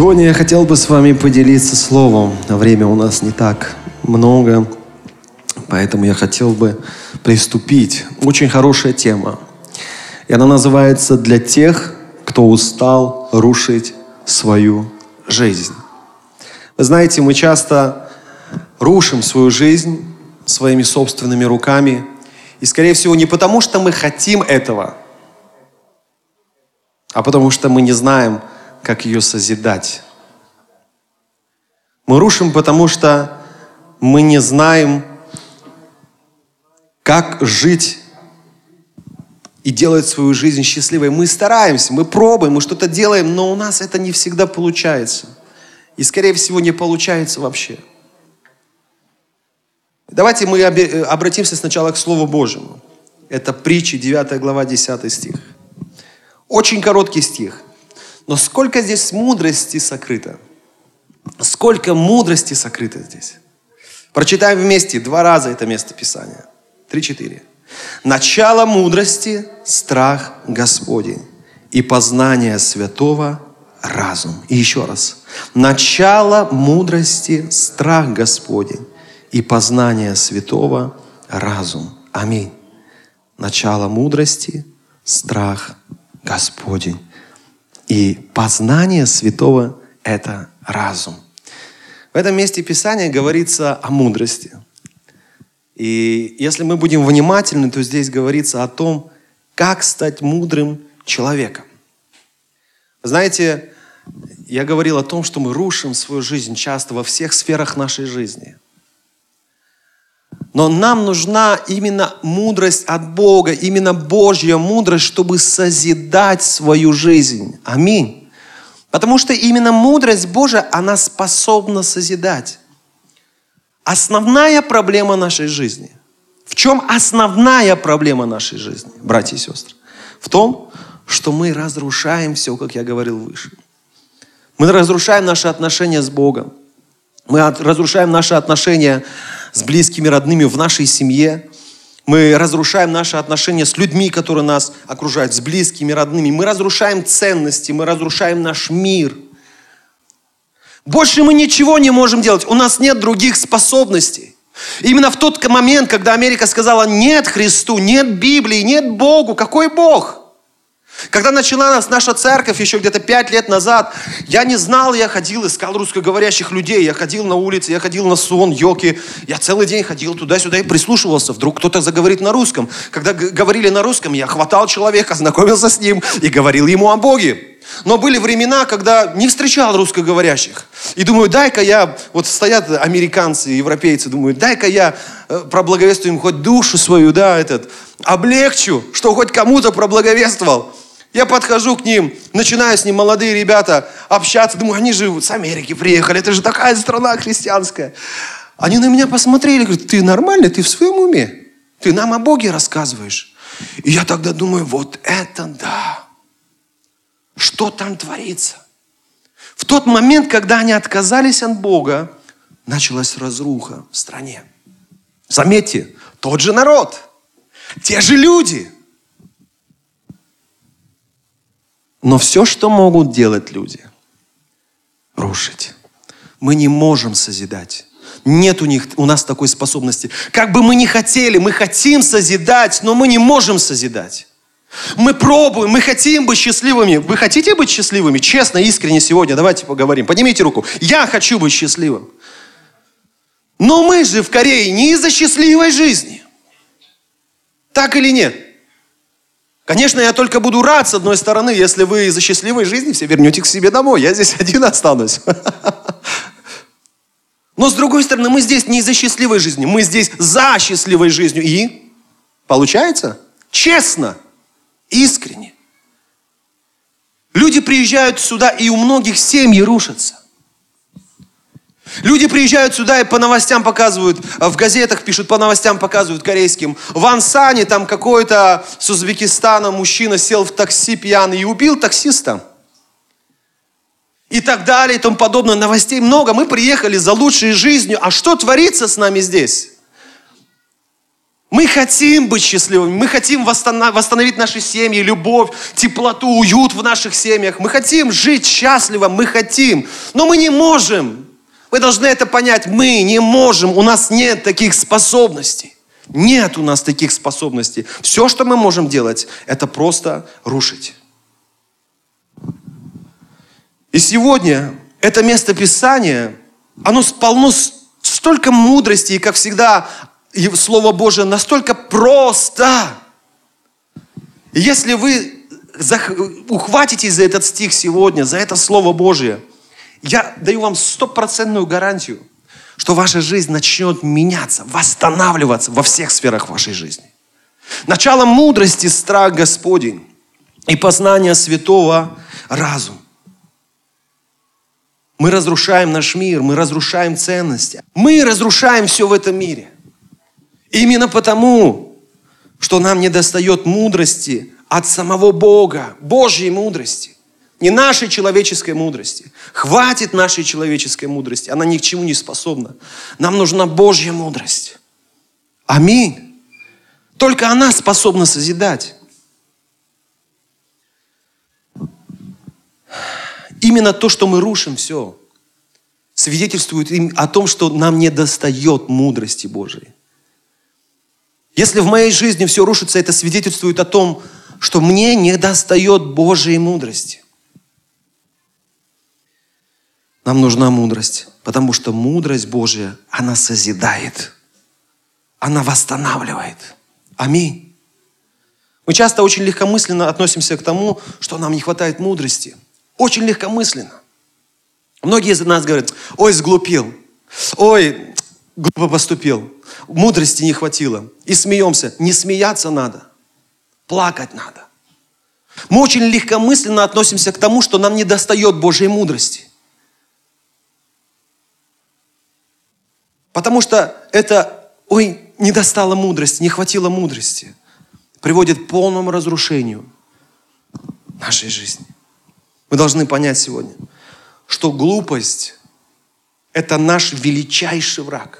Сегодня я хотел бы с вами поделиться словом. Время у нас не так много, поэтому я хотел бы приступить. Очень хорошая тема. И она называется «Для тех, кто устал рушить свою жизнь». Вы знаете, мы часто рушим свою жизнь своими собственными руками. И, скорее всего, не потому, что мы хотим этого, а потому что мы не знаем, как ее созидать. Мы рушим, потому что мы не знаем, как жить и делать свою жизнь счастливой. Мы стараемся, мы пробуем, мы что-то делаем, но у нас это не всегда получается. И, скорее всего, не получается вообще. Давайте мы обратимся сначала к Слову Божьему. Это притчи, 9 глава, 10 стих. Очень короткий стих. Но сколько здесь мудрости сокрыто. Сколько мудрости сокрыто здесь. Прочитаем вместе два раза это место Писания. Три-четыре. Начало мудрости – страх Господень, и познание святого – разум. И еще раз. Начало мудрости – страх Господень, и познание святого – разум. Аминь. Начало мудрости – страх Господень. И познание святого – это разум. В этом месте Писания говорится о мудрости. И если мы будем внимательны, то здесь говорится о том, как стать мудрым человеком. Знаете, я говорил о том, что мы рушим свою жизнь часто во всех сферах нашей жизни. Но нам нужна именно мудрость от Бога, именно Божья мудрость, чтобы созидать свою жизнь. Аминь. Потому что именно мудрость Божия, она способна созидать. Основная проблема нашей жизни. В чем основная проблема нашей жизни, братья и сестры? В том, что мы разрушаем все, как я говорил выше. Мы разрушаем наши отношения с Богом. Мы разрушаем наши отношения с близкими, родными в нашей семье. Мы разрушаем наши отношения с людьми, которые нас окружают, с близкими, родными. Мы разрушаем ценности, мы разрушаем наш мир. Больше мы ничего не можем делать. У нас нет других способностей. Именно в тот момент, когда Америка сказала «нет Христу», «нет Библии», «нет Богу», какой Бог? Когда началась наша церковь еще где-то пять лет назад, я не знал, я ходил, искал русскоговорящих людей, я ходил на улице, я ходил на сон, йоки, я целый день ходил туда-сюда и прислушивался, вдруг кто-то заговорит на русском. Когда говорили на русском, я хватал человека, знакомился с ним и говорил ему о Боге. Но были времена, когда не встречал русскоговорящих. И думаю, дай-ка я, вот стоят американцы, европейцы, думаю, дай-ка я э, проблаговествую им хоть душу свою, да, этот, облегчу, что хоть кому-то проблаговествовал. Я подхожу к ним, начинаю с ним, молодые ребята, общаться. Думаю, они же с Америки приехали, это же такая страна христианская. Они на меня посмотрели, говорят, ты нормальный, ты в своем уме? Ты нам о Боге рассказываешь. И я тогда думаю, вот это да. Что там творится? В тот момент, когда они отказались от Бога, началась разруха в стране. Заметьте, тот же народ, те же люди – Но все, что могут делать люди, рушить. Мы не можем созидать. Нет у них, у нас такой способности. Как бы мы ни хотели, мы хотим созидать, но мы не можем созидать. Мы пробуем, мы хотим быть счастливыми. Вы хотите быть счастливыми? Честно, искренне сегодня. Давайте поговорим. Поднимите руку. Я хочу быть счастливым. Но мы же в Корее не из-за счастливой жизни. Так или нет? Конечно, я только буду рад, с одной стороны, если вы из-за счастливой жизни все вернете к себе домой. Я здесь один останусь. Но с другой стороны, мы здесь не из-за счастливой жизни, мы здесь за счастливой жизнью. И получается? Честно, искренне. Люди приезжают сюда, и у многих семьи рушатся. Люди приезжают сюда и по новостям показывают, в газетах пишут, по новостям показывают корейским. В Ансане там какой-то с Узбекистана мужчина сел в такси пьяный и убил таксиста. И так далее, и тому подобное. Новостей много. Мы приехали за лучшей жизнью. А что творится с нами здесь? Мы хотим быть счастливыми, мы хотим восстановить наши семьи, любовь, теплоту, уют в наших семьях. Мы хотим жить счастливо, мы хотим, но мы не можем. Вы должны это понять, мы не можем, у нас нет таких способностей. Нет у нас таких способностей. Все, что мы можем делать, это просто рушить. И сегодня это место Писания, оно полно столько мудрости, и, как всегда, и Слово Божие настолько просто. И если вы ухватитесь за этот стих сегодня, за это Слово Божие, я даю вам стопроцентную гарантию, что ваша жизнь начнет меняться, восстанавливаться во всех сферах вашей жизни. Начало мудрости – страх Господень и познание святого разум. Мы разрушаем наш мир, мы разрушаем ценности. Мы разрушаем все в этом мире – Именно потому, что нам не достает мудрости от самого Бога, Божьей мудрости. Не нашей человеческой мудрости. Хватит нашей человеческой мудрости. Она ни к чему не способна. Нам нужна Божья мудрость. Аминь. Только она способна созидать. Именно то, что мы рушим все, свидетельствует о том, что нам не достает мудрости Божией. Если в моей жизни все рушится, это свидетельствует о том, что мне не достает Божьей мудрости. Нам нужна мудрость, потому что мудрость Божья, она созидает, она восстанавливает. Аминь. Мы часто очень легкомысленно относимся к тому, что нам не хватает мудрости. Очень легкомысленно. Многие из нас говорят, ой, сглупил, ой, глупо поступил, мудрости не хватило. И смеемся. Не смеяться надо, плакать надо. Мы очень легкомысленно относимся к тому, что нам не достает Божьей мудрости. Потому что это, ой, не достало мудрости, не хватило мудрости, приводит к полному разрушению нашей жизни. Мы должны понять сегодня, что глупость – это наш величайший враг –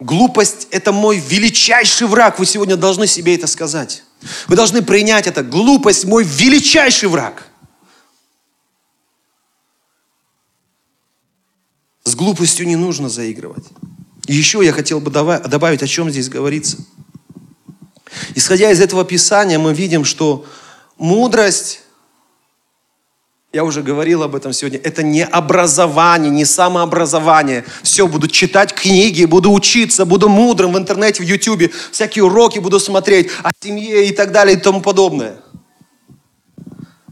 Глупость – это мой величайший враг. Вы сегодня должны себе это сказать. Вы должны принять это. Глупость – мой величайший враг. С глупостью не нужно заигрывать. И еще я хотел бы добавить, о чем здесь говорится. Исходя из этого Писания, мы видим, что мудрость я уже говорил об этом сегодня. Это не образование, не самообразование. Все, буду читать книги, буду учиться, буду мудрым в интернете, в ютюбе. Всякие уроки буду смотреть о семье и так далее и тому подобное.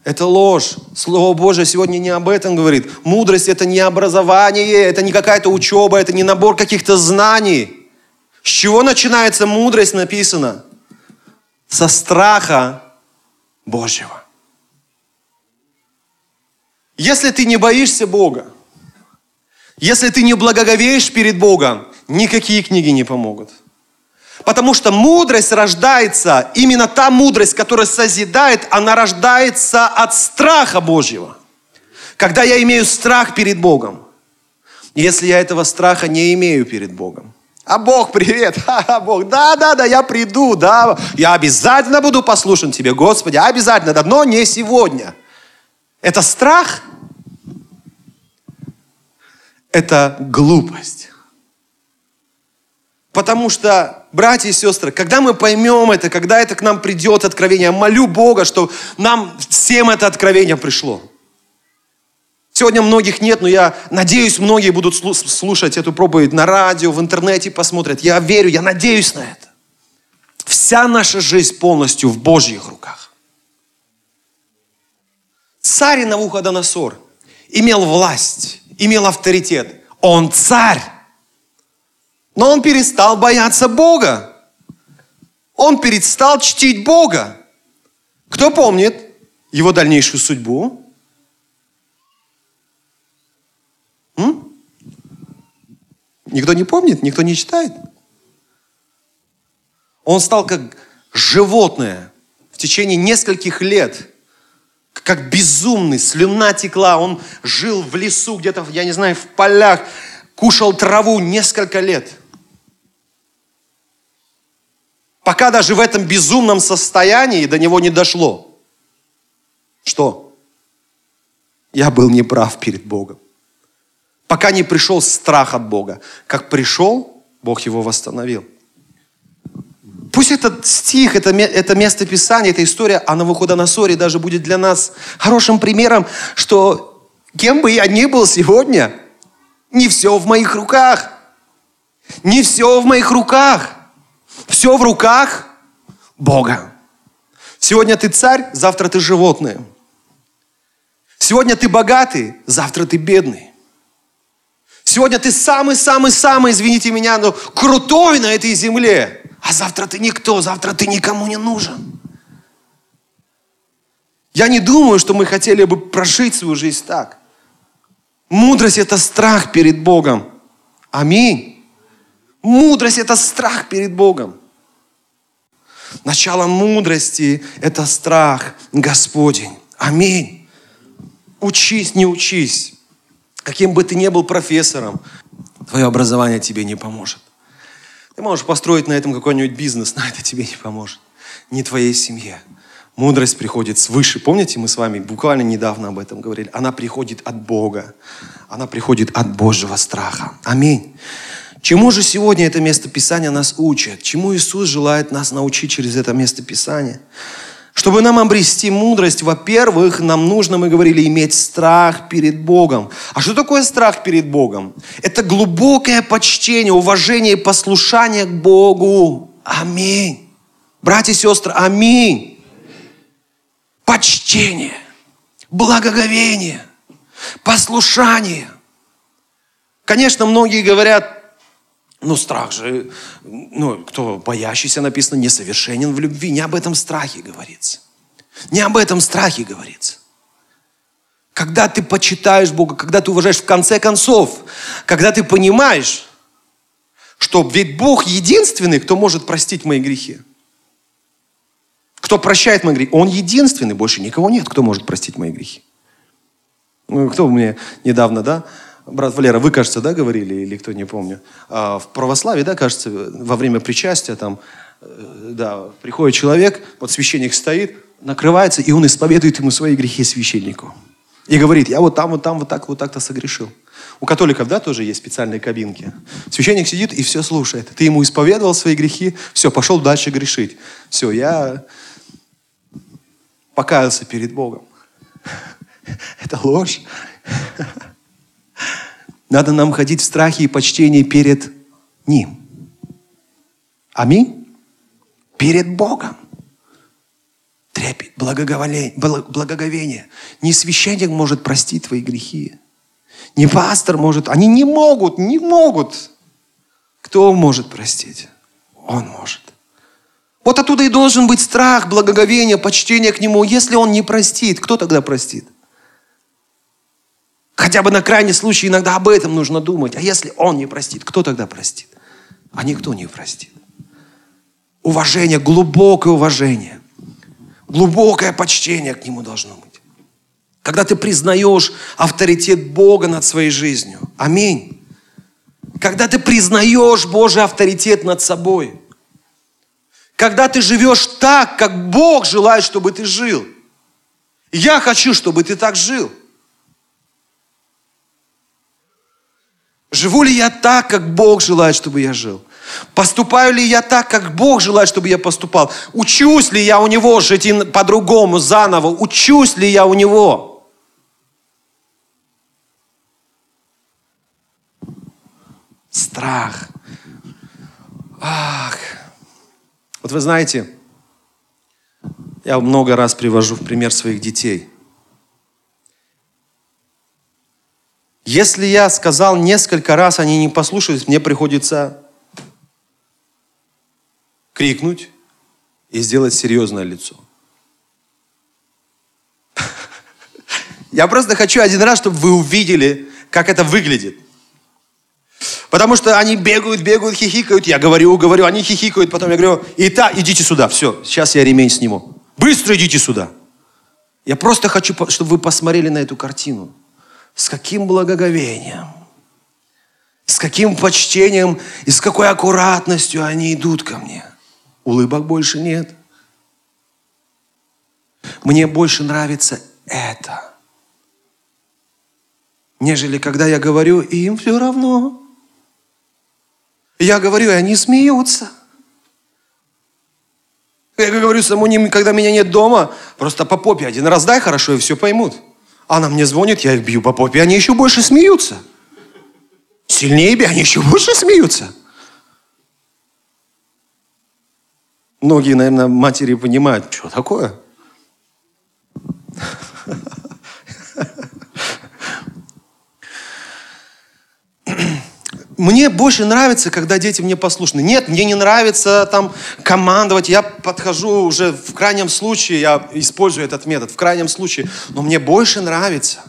Это ложь. Слово Божье сегодня не об этом говорит. Мудрость – это не образование, это не какая-то учеба, это не набор каких-то знаний. С чего начинается мудрость написано? Со страха Божьего. Если ты не боишься Бога, если ты не благоговеешь перед Богом, никакие книги не помогут. Потому что мудрость рождается, именно та мудрость, которая созидает, она рождается от страха Божьего. Когда я имею страх перед Богом, если я этого страха не имею перед Богом, а Бог, привет, а Бог, да, да, да, я приду, да, я обязательно буду послушен Тебе, Господи, обязательно, да, но не сегодня. Это страх – это глупость. Потому что, братья и сестры, когда мы поймем это, когда это к нам придет откровение, я молю Бога, что нам всем это откровение пришло. Сегодня многих нет, но я надеюсь, многие будут слушать эту проповедь на радио, в интернете посмотрят. Я верю, я надеюсь на это. Вся наша жизнь полностью в Божьих руках. Царь Навуходоносор имел власть имел авторитет. Он царь. Но он перестал бояться Бога. Он перестал чтить Бога. Кто помнит его дальнейшую судьбу? М? Никто не помнит, никто не читает. Он стал как животное в течение нескольких лет, как безумный, слюна текла. Он жил в лесу, где-то, я не знаю, в полях, кушал траву несколько лет. Пока даже в этом безумном состоянии до него не дошло. Что? Я был неправ перед Богом. Пока не пришел страх от Бога. Как пришел, Бог его восстановил. Пусть этот стих, это, это место Писания, эта история о Навуходоносоре даже будет для нас хорошим примером, что кем бы я ни был сегодня, не все в моих руках. Не все в моих руках. Все в руках Бога. Сегодня ты царь, завтра ты животное. Сегодня ты богатый, завтра ты бедный. Сегодня ты самый-самый-самый, извините меня, но крутой на этой земле. А завтра ты никто, завтра ты никому не нужен. Я не думаю, что мы хотели бы прожить свою жизнь так. Мудрость – это страх перед Богом. Аминь. Мудрость – это страх перед Богом. Начало мудрости – это страх Господень. Аминь. Учись, не учись. Каким бы ты ни был профессором, твое образование тебе не поможет. Ты можешь построить на этом какой-нибудь бизнес, но это тебе не поможет. Не твоей семье. Мудрость приходит свыше. Помните, мы с вами буквально недавно об этом говорили? Она приходит от Бога. Она приходит от Божьего страха. Аминь. Чему же сегодня это место Писания нас учит? Чему Иисус желает нас научить через это место Писания? Чтобы нам обрести мудрость, во-первых, нам нужно, мы говорили, иметь страх перед Богом. А что такое страх перед Богом? Это глубокое почтение, уважение и послушание к Богу. Аминь. Братья и сестры, аминь. Почтение, благоговение, послушание. Конечно, многие говорят, ну, страх же, ну, кто боящийся, написано, несовершенен в любви. Не об этом страхе говорится. Не об этом страхе говорится. Когда ты почитаешь Бога, когда ты уважаешь, в конце концов, когда ты понимаешь, что ведь Бог единственный, кто может простить мои грехи. Кто прощает мои грехи? Он единственный, больше никого нет, кто может простить мои грехи. Ну, кто мне недавно, да, брат Валера, вы, кажется, да, говорили, или кто, не помню, а, в православии, да, кажется, во время причастия там, э, да, приходит человек, вот священник стоит, накрывается, и он исповедует ему свои грехи священнику. И говорит, я вот там, вот там, вот так, вот так-то согрешил. У католиков, да, тоже есть специальные кабинки. Священник сидит и все слушает. Ты ему исповедовал свои грехи, все, пошел дальше грешить. Все, я покаялся перед Богом. Это ложь. Надо нам ходить в страхе и почтении перед Ним. Аминь. Перед Богом. Трепет, благоговение, благоговение. Не священник может простить твои грехи. Не пастор может. Они не могут, не могут. Кто может простить? Он может. Вот оттуда и должен быть страх, благоговение, почтение к Нему. Если Он не простит, кто тогда простит? Хотя бы на крайний случай иногда об этом нужно думать. А если он не простит, кто тогда простит? А никто не простит. Уважение, глубокое уважение. Глубокое почтение к нему должно быть. Когда ты признаешь авторитет Бога над своей жизнью. Аминь. Когда ты признаешь Божий авторитет над собой. Когда ты живешь так, как Бог желает, чтобы ты жил. Я хочу, чтобы ты так жил. Живу ли я так, как Бог желает, чтобы я жил? Поступаю ли я так, как Бог желает, чтобы я поступал? Учусь ли я у Него жить по-другому, заново? Учусь ли я у Него? Страх. Ах. Вот вы знаете, я много раз привожу в пример своих детей – Если я сказал несколько раз, они не послушались, мне приходится крикнуть и сделать серьезное лицо. Я просто хочу один раз, чтобы вы увидели, как это выглядит. Потому что они бегают, бегают, хихикают. Я говорю, говорю, они хихикают. Потом я говорю, и та, идите сюда, все, сейчас я ремень сниму. Быстро идите сюда. Я просто хочу, чтобы вы посмотрели на эту картину. С каким благоговением, с каким почтением и с какой аккуратностью они идут ко мне. Улыбок больше нет. Мне больше нравится это, нежели когда я говорю, им все равно. Я говорю, и они смеются. Я говорю саму ним, когда меня нет дома, просто по попе один раз дай хорошо, и все поймут. Она мне звонит, я бью по попе, они еще больше смеются. Сильнее бей, они еще больше смеются. Многие, наверное, матери понимают, что такое. Мне больше нравится, когда дети мне послушны. Нет, мне не нравится там командовать. Я подхожу уже в крайнем случае, я использую этот метод, в крайнем случае. Но мне больше нравится,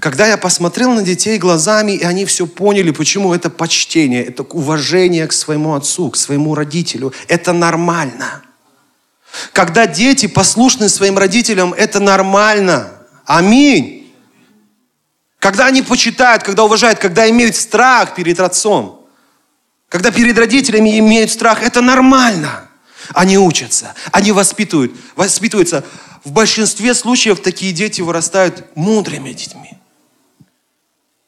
когда я посмотрел на детей глазами, и они все поняли, почему это почтение, это уважение к своему отцу, к своему родителю. Это нормально. Когда дети послушны своим родителям, это нормально. Аминь. Когда они почитают, когда уважают, когда имеют страх перед отцом, когда перед родителями имеют страх, это нормально. Они учатся, они воспитывают, воспитываются. В большинстве случаев такие дети вырастают мудрыми детьми.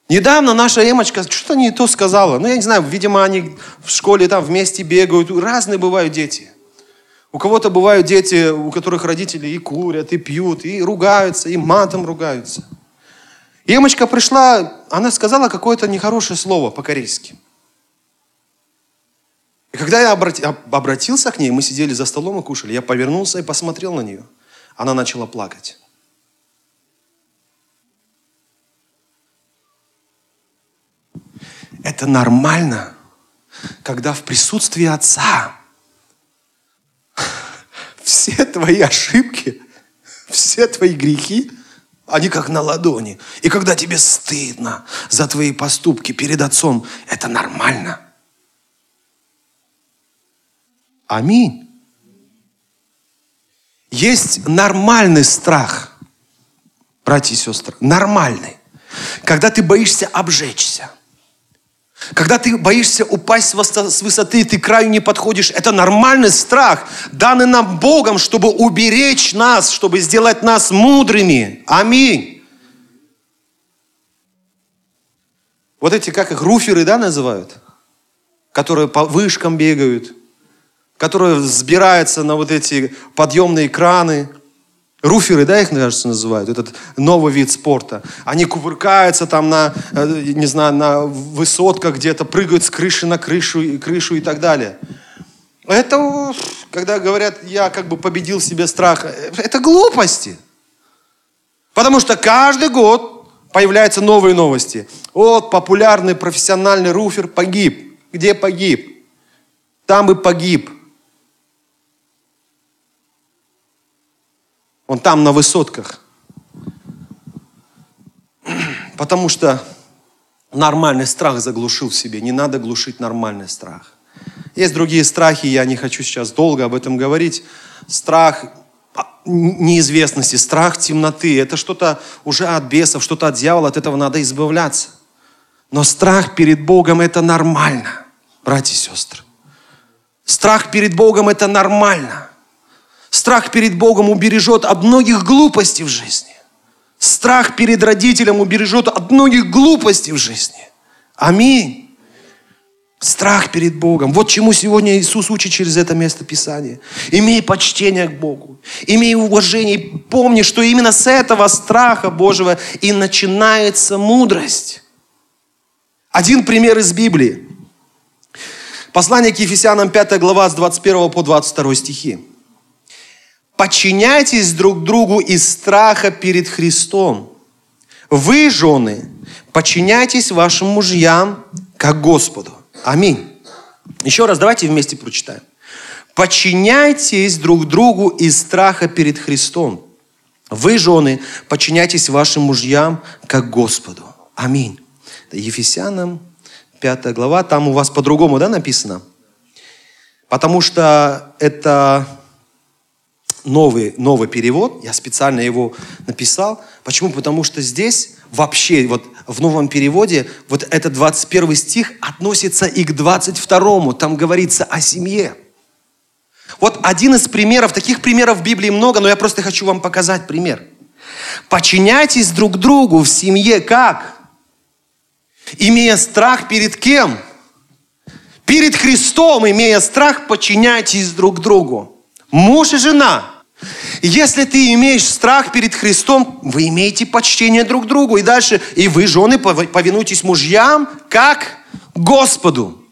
Недавно наша Эмочка что-то не то сказала. Ну, я не знаю, видимо, они в школе там вместе бегают. Разные бывают дети. У кого-то бывают дети, у которых родители и курят, и пьют, и ругаются, и матом ругаются. Емочка пришла, она сказала какое-то нехорошее слово по-корейски. И когда я обратился к ней, мы сидели за столом и кушали, я повернулся и посмотрел на нее. Она начала плакать. Это нормально, когда в присутствии Отца все твои ошибки, все твои грехи они как на ладони. И когда тебе стыдно за твои поступки перед Отцом, это нормально. Аминь. Есть нормальный страх, братья и сестры, нормальный. Когда ты боишься обжечься – когда ты боишься упасть с высоты, ты к краю не подходишь, это нормальный страх, данный нам Богом, чтобы уберечь нас, чтобы сделать нас мудрыми. Аминь. Вот эти, как их, руферы, да, называют? Которые по вышкам бегают, которые взбираются на вот эти подъемные краны – Руферы, да, их, кажется, называют, этот новый вид спорта. Они кувыркаются там на, э, не знаю, на высотках где-то, прыгают с крыши на крышу, и крышу и так далее. Это, когда говорят, я как бы победил в себе страх, э, это глупости. Потому что каждый год появляются новые новости. Вот популярный профессиональный руфер погиб. Где погиб? Там и погиб. Он там на высотках. Потому что нормальный страх заглушил в себе. Не надо глушить нормальный страх. Есть другие страхи, я не хочу сейчас долго об этом говорить. Страх неизвестности, страх темноты. Это что-то уже от бесов, что-то от дьявола, от этого надо избавляться. Но страх перед Богом это нормально, братья и сестры. Страх перед Богом это нормально. Страх перед Богом убережет от многих глупостей в жизни. Страх перед родителем убережет от многих глупостей в жизни. Аминь. Страх перед Богом. Вот чему сегодня Иисус учит через это место Писания. Имей почтение к Богу. Имей уважение. И помни, что именно с этого страха Божьего и начинается мудрость. Один пример из Библии. Послание к Ефесянам 5 глава с 21 по 22 стихи. Подчиняйтесь друг другу из страха перед Христом. Вы, жены, подчиняйтесь вашим мужьям, как Господу. Аминь. Еще раз, давайте вместе прочитаем. Подчиняйтесь друг другу из страха перед Христом. Вы, жены, подчиняйтесь вашим мужьям, как Господу. Аминь. Это Ефесянам пятая глава, там у вас по-другому, да, написано? Потому что это новый, новый перевод, я специально его написал. Почему? Потому что здесь вообще, вот в новом переводе, вот этот 21 стих относится и к 22, там говорится о семье. Вот один из примеров, таких примеров в Библии много, но я просто хочу вам показать пример. Подчиняйтесь друг другу в семье как? Имея страх перед кем? Перед Христом, имея страх, подчиняйтесь друг другу. Муж и жена. Если ты имеешь страх перед Христом, вы имеете почтение друг другу. И дальше, и вы, жены, повинуйтесь мужьям, как Господу.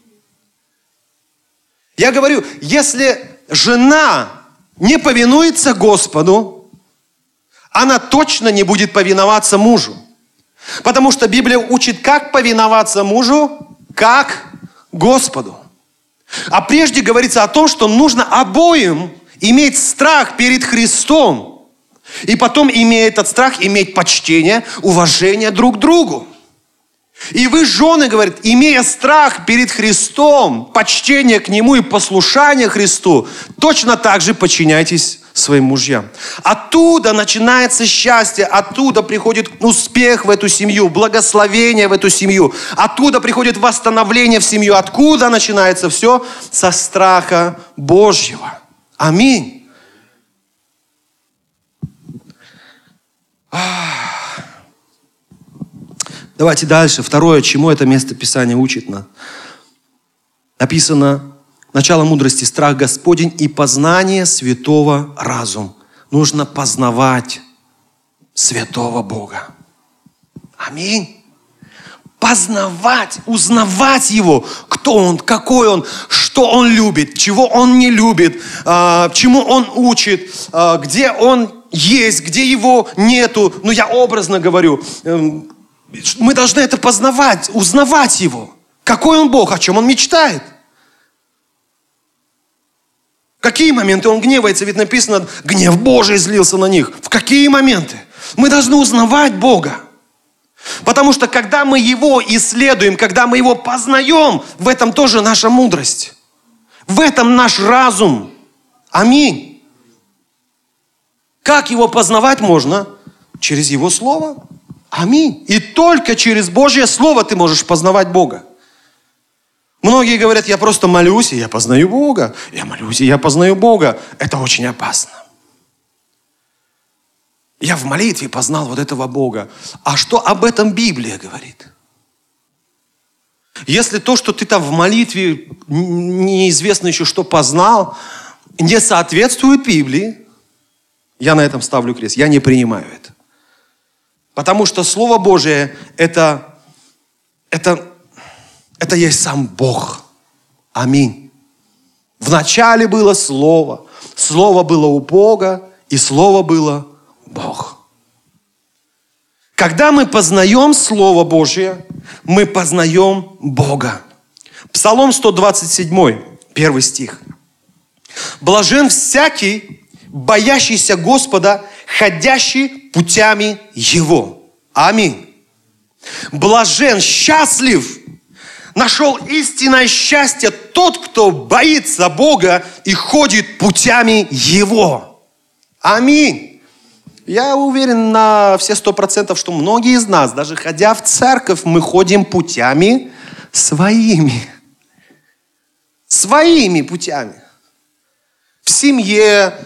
Я говорю, если жена не повинуется Господу, она точно не будет повиноваться мужу. Потому что Библия учит, как повиноваться мужу, как Господу. А прежде говорится о том, что нужно обоим иметь страх перед Христом. И потом, имея этот страх, иметь почтение, уважение друг к другу. И вы, жены, говорит, имея страх перед Христом, почтение к Нему и послушание Христу, точно так же подчиняйтесь своим мужьям. Оттуда начинается счастье, оттуда приходит успех в эту семью, благословение в эту семью, оттуда приходит восстановление в семью. Откуда начинается все? Со страха Божьего. Аминь. Давайте дальше. Второе, чему это место Писания учит нас. Написано, начало мудрости, страх Господень и познание святого разум. Нужно познавать святого Бога. Аминь. Познавать, узнавать Его, кто Он, какой Он, что Он любит, чего Он не любит, а, чему Он учит, а, где Он есть, где Его нету. Ну, я образно говорю, эм, мы должны это познавать, узнавать Его. Какой Он Бог, о чем Он мечтает. В какие моменты Он гневается? Ведь написано, гнев Божий злился на них. В какие моменты? Мы должны узнавать Бога. Потому что когда мы Его исследуем, когда мы Его познаем, в этом тоже наша мудрость. В этом наш разум. Аминь. Как Его познавать можно? Через Его Слово. Аминь. И только через Божье Слово ты можешь познавать Бога. Многие говорят, я просто молюсь, и я познаю Бога. Я молюсь, и я познаю Бога. Это очень опасно. Я в молитве познал вот этого Бога. А что об этом Библия говорит? Если то, что ты там в молитве неизвестно еще что познал, не соответствует Библии, я на этом ставлю крест. Я не принимаю это. Потому что Слово Божие это, это, это есть сам Бог. Аминь. В начале было Слово. Слово было у Бога, и Слово было Бог. Когда мы познаем Слово Божье, мы познаем Бога. Псалом 127, первый стих. Блажен всякий, боящийся Господа, ходящий путями Его. Аминь. Блажен, счастлив, нашел истинное счастье тот, кто боится Бога и ходит путями Его. Аминь. Я уверен на все сто процентов, что многие из нас, даже ходя в церковь, мы ходим путями своими. Своими путями. В семье,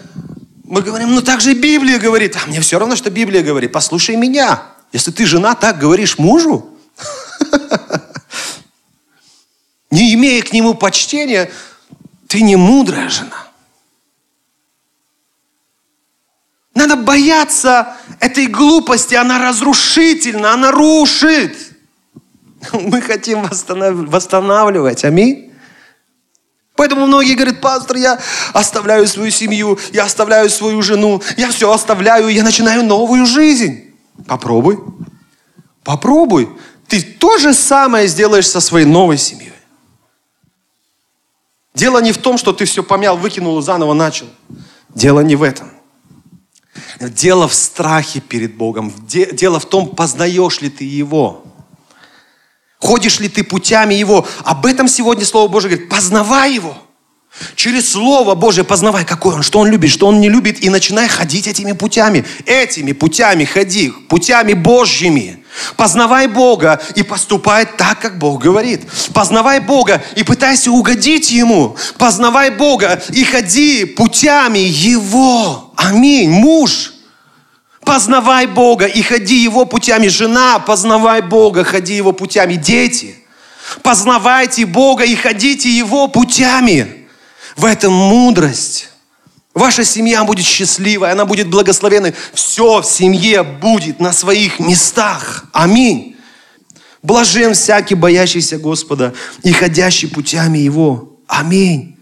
мы говорим, ну так же Библия говорит. А мне все равно, что Библия говорит. Послушай меня. Если ты жена так говоришь мужу, не имея к нему почтения, ты не мудрая жена. Надо бояться этой глупости, она разрушительна, она рушит. Мы хотим восстанавливать, аминь. Поэтому многие говорят, пастор, я оставляю свою семью, я оставляю свою жену, я все оставляю, я начинаю новую жизнь. Попробуй. Попробуй. Ты то же самое сделаешь со своей новой семьей. Дело не в том, что ты все помял, выкинул и заново начал. Дело не в этом. Дело в страхе перед Богом. Дело в том, познаешь ли ты Его. Ходишь ли ты путями Его? Об этом сегодня Слово Божие говорит. Познавай Его. Через Слово Божье познавай, какой Он, что Он любит, что Он не любит, и начинай ходить этими путями. Этими путями ходи, путями Божьими. Познавай Бога и поступай так, как Бог говорит. Познавай Бога и пытайся угодить Ему. Познавай Бога и ходи путями Его. Аминь. Муж, познавай Бога и ходи Его путями. Жена, познавай Бога, ходи Его путями. Дети, познавайте Бога и ходите Его путями. В этом мудрость. Ваша семья будет счастливой, она будет благословенной. Все в семье будет на своих местах. Аминь. Блажен всякий, боящийся Господа и ходящий путями Его. Аминь.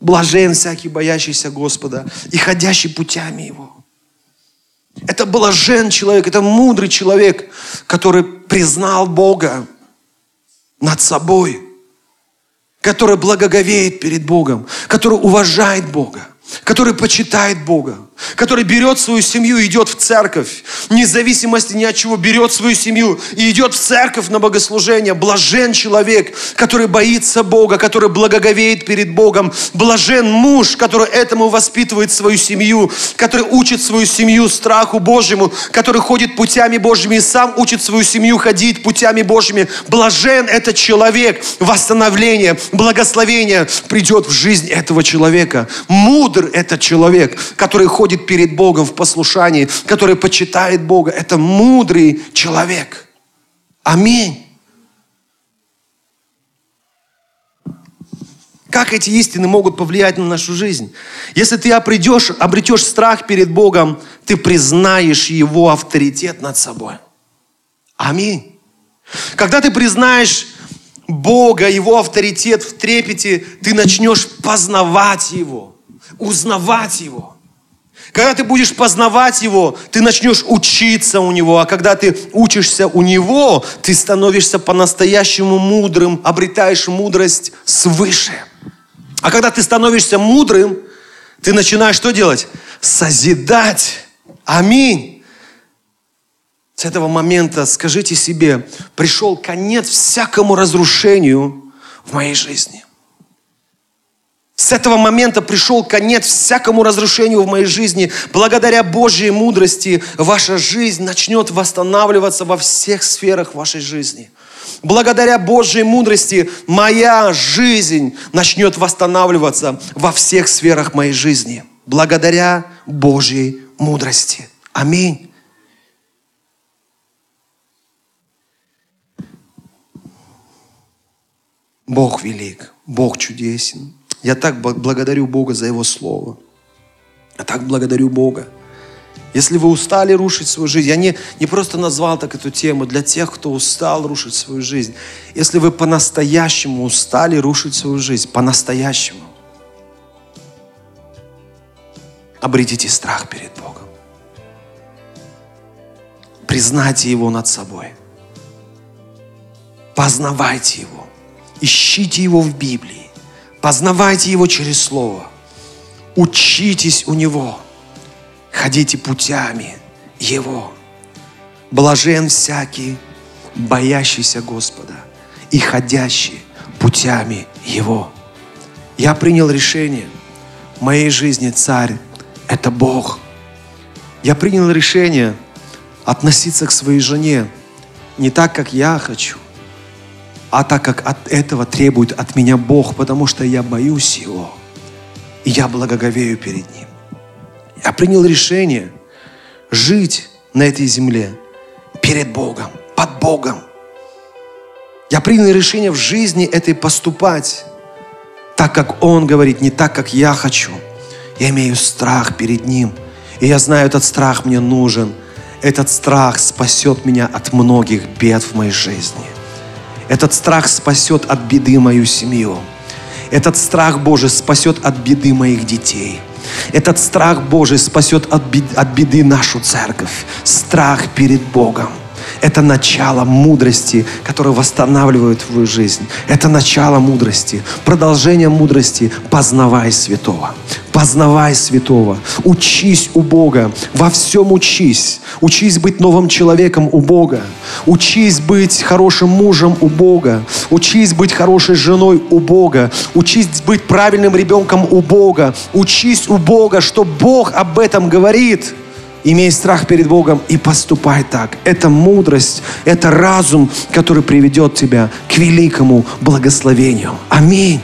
Блажен всякий, боящийся Господа и ходящий путями Его. Это блажен человек, это мудрый человек, который признал Бога над собой – который благоговеет перед Богом, который уважает Бога, который почитает Бога, который берет свою семью и идет в церковь, вне зависимости ни от чего, берет свою семью и идет в церковь на богослужение. Блажен человек, который боится Бога, который благоговеет перед Богом. Блажен муж, который этому воспитывает свою семью, который учит свою семью страху Божьему, который ходит путями Божьими и сам учит свою семью ходить путями Божьими. Блажен этот человек. Восстановление, благословение придет в жизнь этого человека. Мудр этот человек, который ходит ходит перед Богом в послушании, который почитает Бога. Это мудрый человек. Аминь. Как эти истины могут повлиять на нашу жизнь? Если ты обретешь, обретешь страх перед Богом, ты признаешь Его авторитет над собой. Аминь. Когда ты признаешь Бога, Его авторитет в трепете, ты начнешь познавать Его, узнавать Его. Когда ты будешь познавать Его, ты начнешь учиться у Него. А когда ты учишься у Него, ты становишься по-настоящему мудрым, обретаешь мудрость свыше. А когда ты становишься мудрым, ты начинаешь что делать? Созидать. Аминь. С этого момента скажите себе, пришел конец всякому разрушению в моей жизни. С этого момента пришел конец всякому разрушению в моей жизни. Благодаря Божьей мудрости ваша жизнь начнет восстанавливаться во всех сферах вашей жизни. Благодаря Божьей мудрости моя жизнь начнет восстанавливаться во всех сферах моей жизни. Благодаря Божьей мудрости. Аминь. Бог велик, Бог чудесен. Я так благодарю Бога за Его Слово. Я так благодарю Бога. Если вы устали рушить свою жизнь, я не, не просто назвал так эту тему для тех, кто устал рушить свою жизнь. Если вы по-настоящему устали рушить свою жизнь, по-настоящему, обретите страх перед Богом. Признайте Его над собой. Познавайте Его. Ищите Его в Библии. Познавайте Его через Слово. Учитесь у Него. Ходите путями Его. Блажен всякий, боящийся Господа и ходящий путями Его. Я принял решение. В моей жизни царь – это Бог. Я принял решение относиться к своей жене не так, как я хочу, а так как от этого требует от меня Бог, потому что я боюсь Его, и я благоговею перед Ним. Я принял решение жить на этой земле перед Богом, под Богом. Я принял решение в жизни этой поступать так, как Он говорит, не так, как я хочу. Я имею страх перед Ним. И я знаю, этот страх мне нужен. Этот страх спасет меня от многих бед в моей жизни. Этот страх спасет от беды мою семью. Этот страх Божий спасет от беды моих детей. Этот страх Божий спасет от беды, от беды нашу церковь. Страх перед Богом. Это начало мудрости, которое восстанавливает твою жизнь. Это начало мудрости. Продолжение мудрости. Познавай святого. Познавай святого. Учись у Бога. Во всем учись. Учись быть новым человеком у Бога. Учись быть хорошим мужем у Бога. Учись быть хорошей женой у Бога. Учись быть правильным ребенком у Бога. Учись у Бога, что Бог об этом говорит. Имей страх перед Богом и поступай так. Это мудрость, это разум, который приведет тебя к великому благословению. Аминь.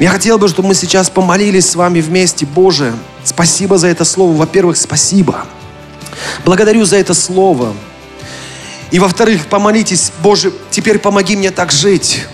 Я хотел бы, чтобы мы сейчас помолились с вами вместе. Боже, спасибо за это слово. Во-первых, спасибо. Благодарю за это слово. И во-вторых, помолитесь, Боже, теперь помоги мне так жить.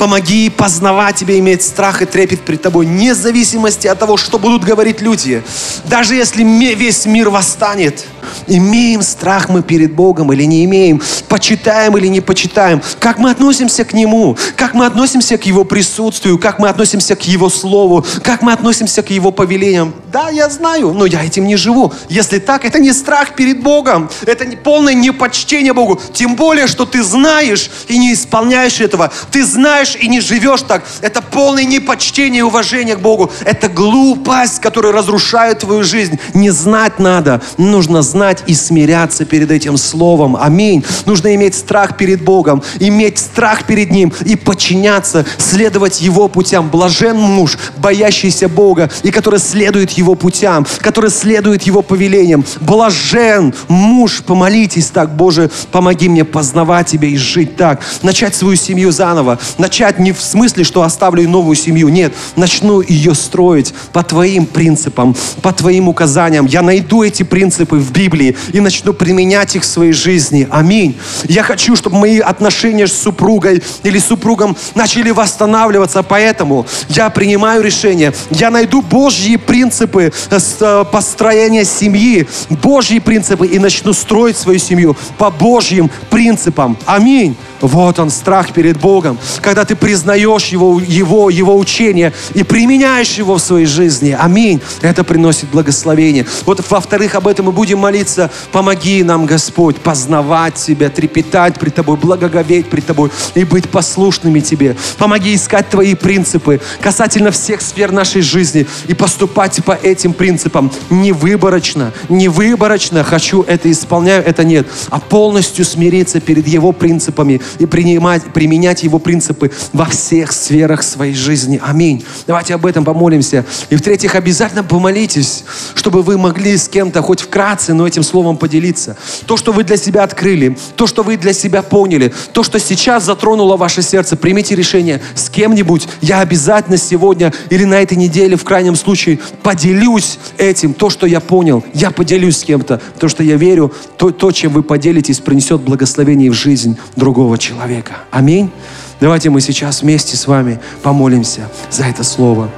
Помоги познавать Тебя, иметь страх и трепет перед Тобой, вне зависимости от того, что будут говорить люди. Даже если весь мир восстанет, имеем страх мы перед Богом или не имеем, почитаем или не почитаем, как мы относимся к Нему, как мы относимся к Его присутствию, как мы относимся к Его Слову, как мы относимся к Его повелениям. Да, я знаю, но я этим не живу. Если так, это не страх перед Богом, это не полное непочтение Богу. Тем более, что ты знаешь и не исполняешь этого. Ты знаешь и не живешь так. Это полное непочтение и уважение к Богу. Это глупость, которая разрушает твою жизнь. Не знать надо. Нужно знать и смиряться перед этим словом. Аминь. Нужно иметь страх перед Богом, иметь страх перед Ним и подчиняться, следовать Его путям. Блажен муж, боящийся Бога и который следует Его путям, который следует Его повелениям. Блажен муж, помолитесь так, Боже, помоги мне познавать Тебя и жить так. Начать свою семью заново, начать не в смысле, что оставлю новую семью. Нет, начну ее строить по твоим принципам, по твоим указаниям. Я найду эти принципы в Библии и начну применять их в своей жизни. Аминь. Я хочу, чтобы мои отношения с супругой или супругом начали восстанавливаться. Поэтому я принимаю решение. Я найду Божьи принципы э, э, построения семьи, Божьи принципы и начну строить свою семью по Божьим принципам. Аминь. Вот он, страх перед Богом. Когда ты признаешь его, его, его учение и применяешь его в своей жизни. Аминь. Это приносит благословение. Вот во-вторых, об этом мы будем молиться. Помоги нам, Господь, познавать Тебя, трепетать пред Тобой, благоговеть пред Тобой и быть послушными Тебе. Помоги искать Твои принципы касательно всех сфер нашей жизни и поступать по этим принципам. Не выборочно, не выборочно. Хочу это исполняю, это нет. А полностью смириться перед Его принципами и принимать, применять Его принципы во всех сферах своей жизни. Аминь. Давайте об этом помолимся. И в-третьих, обязательно помолитесь, чтобы вы могли с кем-то хоть вкратце, но этим словом поделиться. То, что вы для себя открыли, то, что вы для себя поняли, то, что сейчас затронуло ваше сердце, примите решение с кем-нибудь. Я обязательно сегодня или на этой неделе, в крайнем случае, поделюсь этим, то, что я понял. Я поделюсь с кем-то, то, что я верю, то, то чем вы поделитесь, принесет благословение в жизнь другого человека. Аминь. Давайте мы сейчас вместе с вами помолимся за это слово.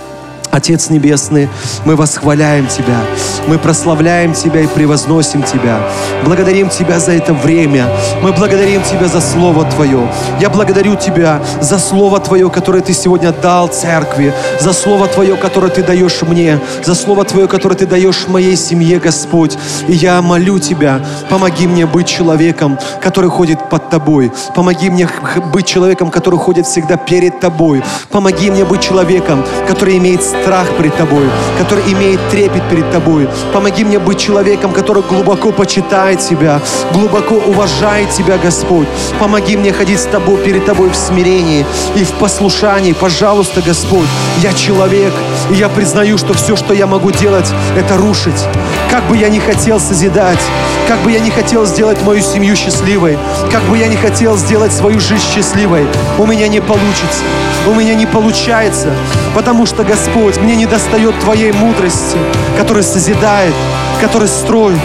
Отец Небесный, мы восхваляем Тебя, мы прославляем Тебя и превозносим Тебя. Благодарим Тебя за это время, мы благодарим Тебя за Слово Твое. Я благодарю Тебя за Слово Твое, которое Ты сегодня дал церкви, за Слово Твое, которое Ты даешь мне, за Слово Твое, которое Ты даешь моей семье, Господь. И я молю Тебя, помоги мне быть человеком, который ходит под Тобой. Помоги мне быть человеком, который ходит всегда перед Тобой. Помоги мне быть человеком, который имеет страх пред Тобой, который имеет трепет перед Тобой. Помоги мне быть человеком, который глубоко почитает Тебя, глубоко уважает Тебя, Господь. Помоги мне ходить с Тобой, перед Тобой в смирении и в послушании. Пожалуйста, Господь, я человек, и я признаю, что все, что я могу делать, это рушить. Как бы я ни хотел созидать, как бы я ни хотел сделать мою семью счастливой, как бы я ни хотел сделать свою жизнь счастливой, у меня не получится. У меня не получается, потому что, Господь, мне не достает Твоей мудрости, которая созидает, которая строит.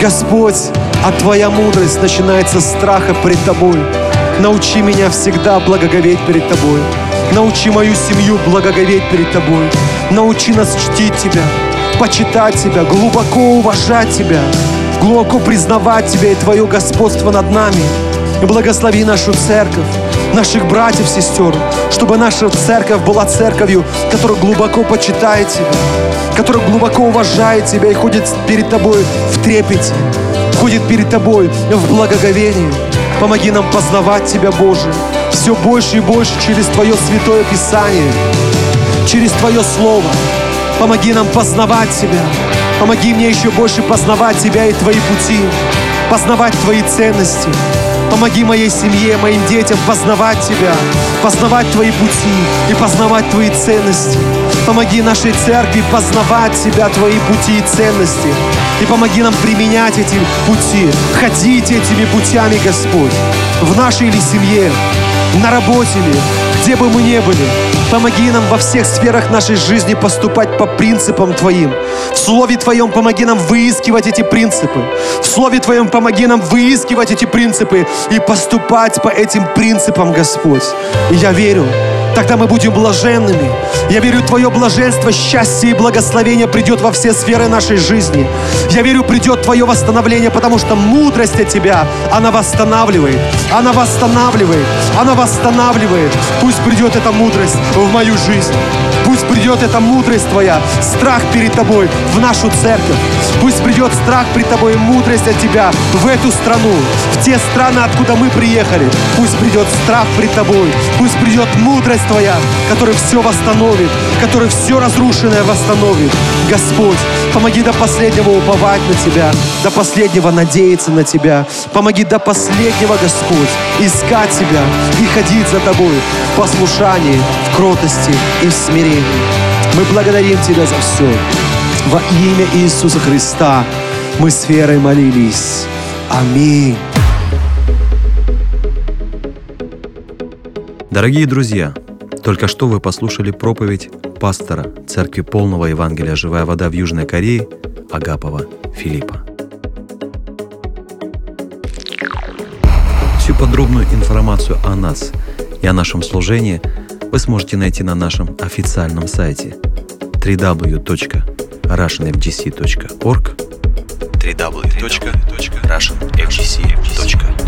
Господь, а Твоя мудрость начинается с страха пред Тобой. Научи меня всегда благоговеть перед Тобой. Научи мою семью благоговеть перед Тобой. Научи нас чтить Тебя, почитать Тебя, глубоко уважать Тебя, глубоко признавать Тебя и Твое господство над нами. И благослови нашу церковь, наших братьев, сестер, чтобы наша церковь была церковью, которая глубоко почитает Тебя, которая глубоко уважает Тебя и ходит перед Тобой в трепете, ходит перед Тобой в благоговении. Помоги нам познавать Тебя, Боже, все больше и больше через Твое святое Писание, через Твое Слово. Помоги нам познавать Тебя. Помоги мне еще больше познавать Тебя и Твои пути, познавать Твои ценности. Помоги моей семье, моим детям познавать Тебя, познавать Твои пути и познавать Твои ценности. Помоги нашей церкви познавать Тебя, Твои пути и ценности. И помоги нам применять эти пути, ходить этими путями, Господь, в нашей или семье, на работе ли, где бы мы ни были. Помоги нам во всех сферах нашей жизни поступать по принципам Твоим. В Слове Твоем помоги нам выискивать эти принципы. В Слове Твоем помоги нам выискивать эти принципы и поступать по этим принципам, Господь. И я верю, тогда мы будем блаженными. Я верю, Твое блаженство, счастье и благословение придет во все сферы нашей жизни. Я верю, придет Твое восстановление, потому что мудрость от Тебя, она восстанавливает, она восстанавливает, она восстанавливает. Пусть придет эта мудрость в мою жизнь. Пусть придет эта мудрость Твоя, страх перед Тобой в нашу церковь. Пусть придет страх перед Тобой и мудрость от Тебя в эту страну, в те страны, откуда мы приехали. Пусть придет страх перед Тобой, пусть придет мудрость Твоя, которая все восстановит, которая все разрушенное восстановит. Господь, помоги до последнего уповать на Тебя, до последнего надеяться на Тебя. Помоги до последнего, Господь, искать Тебя и ходить за Тобой в послушании, в кротости и в смирении. Мы благодарим Тебя за все. Во имя Иисуса Христа мы с верой молились. Аминь. Дорогие друзья, только что вы послушали проповедь пастора Церкви Полного Евангелия «Живая вода» в Южной Корее Агапова Филиппа. Всю подробную информацию о нас и о нашем служении вы сможете найти на нашем официальном сайте www.russianfgc.org www.russianfgc.org